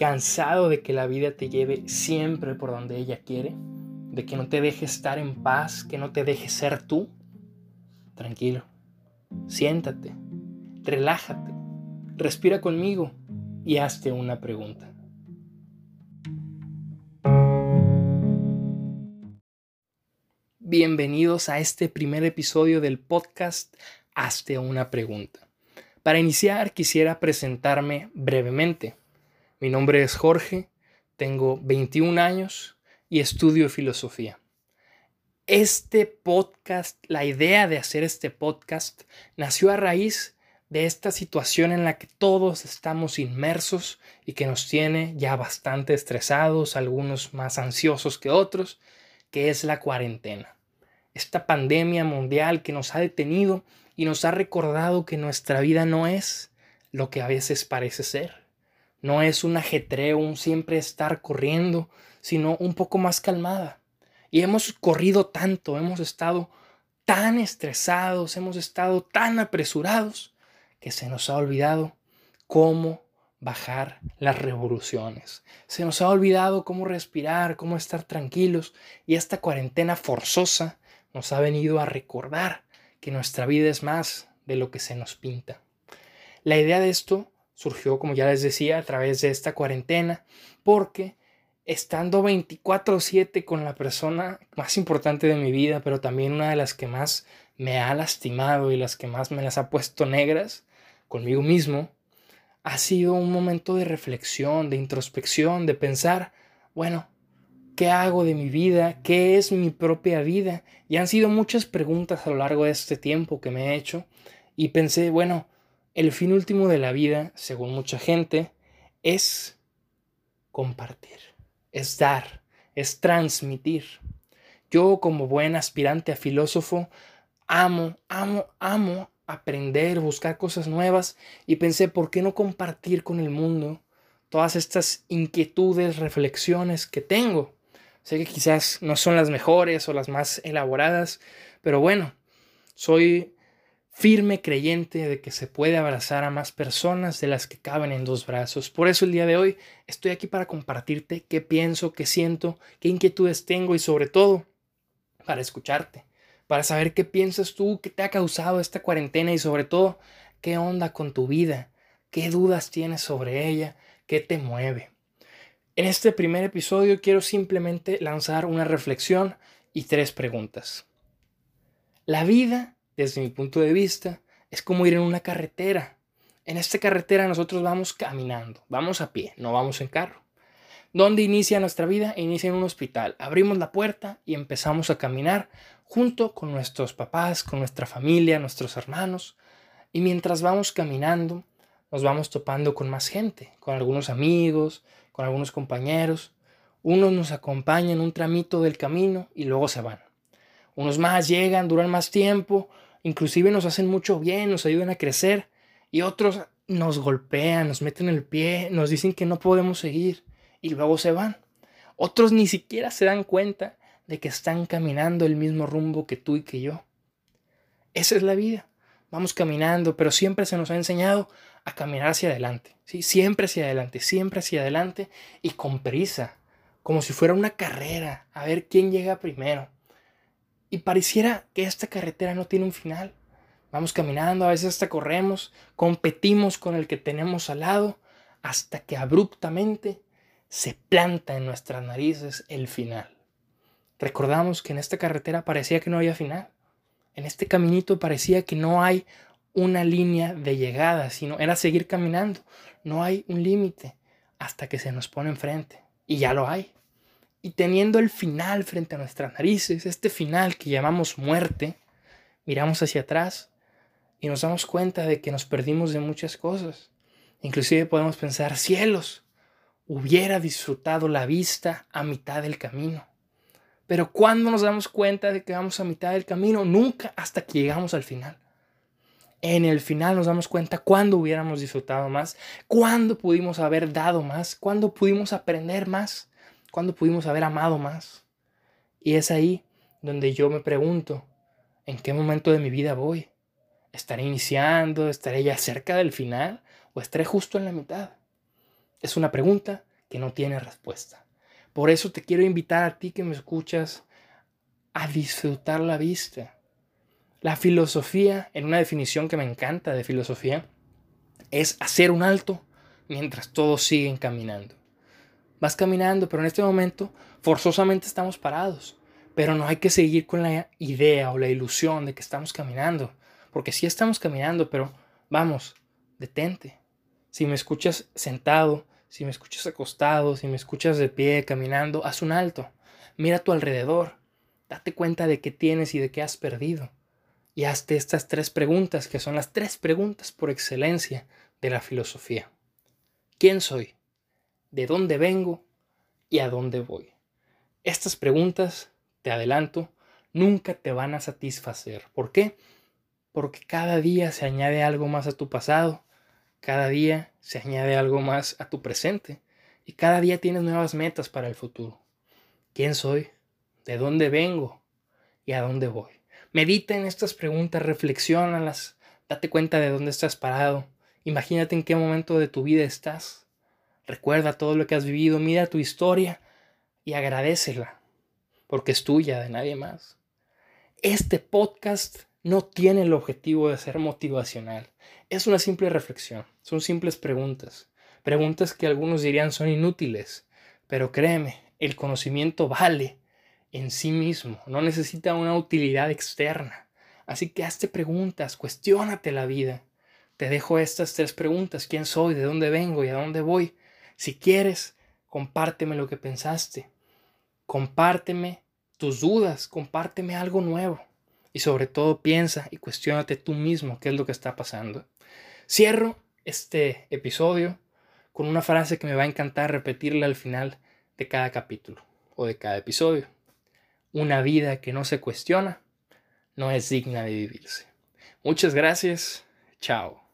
cansado de que la vida te lleve siempre por donde ella quiere, de que no te deje estar en paz, que no te deje ser tú, tranquilo, siéntate, relájate, respira conmigo y hazte una pregunta. Bienvenidos a este primer episodio del podcast Hazte una pregunta. Para iniciar quisiera presentarme brevemente. Mi nombre es Jorge, tengo 21 años y estudio filosofía. Este podcast, la idea de hacer este podcast nació a raíz de esta situación en la que todos estamos inmersos y que nos tiene ya bastante estresados, algunos más ansiosos que otros, que es la cuarentena. Esta pandemia mundial que nos ha detenido y nos ha recordado que nuestra vida no es lo que a veces parece ser. No es un ajetreo, un siempre estar corriendo, sino un poco más calmada. Y hemos corrido tanto, hemos estado tan estresados, hemos estado tan apresurados, que se nos ha olvidado cómo bajar las revoluciones. Se nos ha olvidado cómo respirar, cómo estar tranquilos. Y esta cuarentena forzosa nos ha venido a recordar que nuestra vida es más de lo que se nos pinta. La idea de esto surgió, como ya les decía, a través de esta cuarentena, porque estando 24/7 con la persona más importante de mi vida, pero también una de las que más me ha lastimado y las que más me las ha puesto negras, conmigo mismo, ha sido un momento de reflexión, de introspección, de pensar, bueno, ¿qué hago de mi vida? ¿Qué es mi propia vida? Y han sido muchas preguntas a lo largo de este tiempo que me he hecho y pensé, bueno, el fin último de la vida, según mucha gente, es compartir, es dar, es transmitir. Yo como buen aspirante a filósofo, amo, amo, amo aprender, buscar cosas nuevas y pensé, ¿por qué no compartir con el mundo todas estas inquietudes, reflexiones que tengo? Sé que quizás no son las mejores o las más elaboradas, pero bueno, soy firme creyente de que se puede abrazar a más personas de las que caben en dos brazos. Por eso el día de hoy estoy aquí para compartirte qué pienso, qué siento, qué inquietudes tengo y sobre todo para escucharte, para saber qué piensas tú, qué te ha causado esta cuarentena y sobre todo qué onda con tu vida, qué dudas tienes sobre ella, qué te mueve. En este primer episodio quiero simplemente lanzar una reflexión y tres preguntas. La vida desde mi punto de vista, es como ir en una carretera. En esta carretera nosotros vamos caminando, vamos a pie, no vamos en carro. ¿Dónde inicia nuestra vida? Inicia en un hospital. Abrimos la puerta y empezamos a caminar junto con nuestros papás, con nuestra familia, nuestros hermanos. Y mientras vamos caminando, nos vamos topando con más gente, con algunos amigos, con algunos compañeros. Unos nos acompañan un tramito del camino y luego se van. Unos más llegan, duran más tiempo, inclusive nos hacen mucho bien, nos ayudan a crecer y otros nos golpean, nos meten el pie, nos dicen que no podemos seguir y luego se van. Otros ni siquiera se dan cuenta de que están caminando el mismo rumbo que tú y que yo. Esa es la vida. Vamos caminando, pero siempre se nos ha enseñado a caminar hacia adelante. ¿sí? Siempre hacia adelante, siempre hacia adelante y con prisa, como si fuera una carrera, a ver quién llega primero. Y pareciera que esta carretera no tiene un final. Vamos caminando, a veces hasta corremos, competimos con el que tenemos al lado, hasta que abruptamente se planta en nuestras narices el final. Recordamos que en esta carretera parecía que no había final. En este caminito parecía que no hay una línea de llegada, sino era seguir caminando. No hay un límite hasta que se nos pone enfrente. Y ya lo hay y teniendo el final frente a nuestras narices, este final que llamamos muerte, miramos hacia atrás y nos damos cuenta de que nos perdimos de muchas cosas. Inclusive podemos pensar, cielos, hubiera disfrutado la vista a mitad del camino. Pero cuando nos damos cuenta de que vamos a mitad del camino? Nunca hasta que llegamos al final. En el final nos damos cuenta cuándo hubiéramos disfrutado más, cuándo pudimos haber dado más, cuándo pudimos aprender más. ¿Cuándo pudimos haber amado más? Y es ahí donde yo me pregunto, ¿en qué momento de mi vida voy? ¿Estaré iniciando? ¿Estaré ya cerca del final? ¿O estaré justo en la mitad? Es una pregunta que no tiene respuesta. Por eso te quiero invitar a ti que me escuchas a disfrutar la vista. La filosofía, en una definición que me encanta de filosofía, es hacer un alto mientras todos siguen caminando. Vas caminando, pero en este momento forzosamente estamos parados. Pero no hay que seguir con la idea o la ilusión de que estamos caminando. Porque sí estamos caminando, pero vamos, detente. Si me escuchas sentado, si me escuchas acostado, si me escuchas de pie, caminando, haz un alto. Mira a tu alrededor. Date cuenta de qué tienes y de qué has perdido. Y hazte estas tres preguntas, que son las tres preguntas por excelencia de la filosofía. ¿Quién soy? ¿De dónde vengo? ¿Y a dónde voy? Estas preguntas, te adelanto, nunca te van a satisfacer. ¿Por qué? Porque cada día se añade algo más a tu pasado, cada día se añade algo más a tu presente y cada día tienes nuevas metas para el futuro. ¿Quién soy? ¿De dónde vengo? ¿Y a dónde voy? Medita en estas preguntas, reflexiónalas, date cuenta de dónde estás parado, imagínate en qué momento de tu vida estás, recuerda todo lo que has vivido, mira tu historia y agradecela, porque es tuya, de nadie más. Este podcast no tiene el objetivo de ser motivacional. Es una simple reflexión, son simples preguntas. Preguntas que algunos dirían son inútiles, pero créeme, el conocimiento vale en sí mismo, no necesita una utilidad externa. Así que hazte preguntas, cuestiónate la vida. Te dejo estas tres preguntas, ¿quién soy? ¿De dónde vengo? ¿Y a dónde voy? Si quieres, compárteme lo que pensaste. Compárteme tus dudas, compárteme algo nuevo. Y sobre todo piensa y cuestionate tú mismo qué es lo que está pasando. Cierro este episodio con una frase que me va a encantar repetirla al final de cada capítulo o de cada episodio. Una vida que no se cuestiona no es digna de vivirse. Muchas gracias. Chao.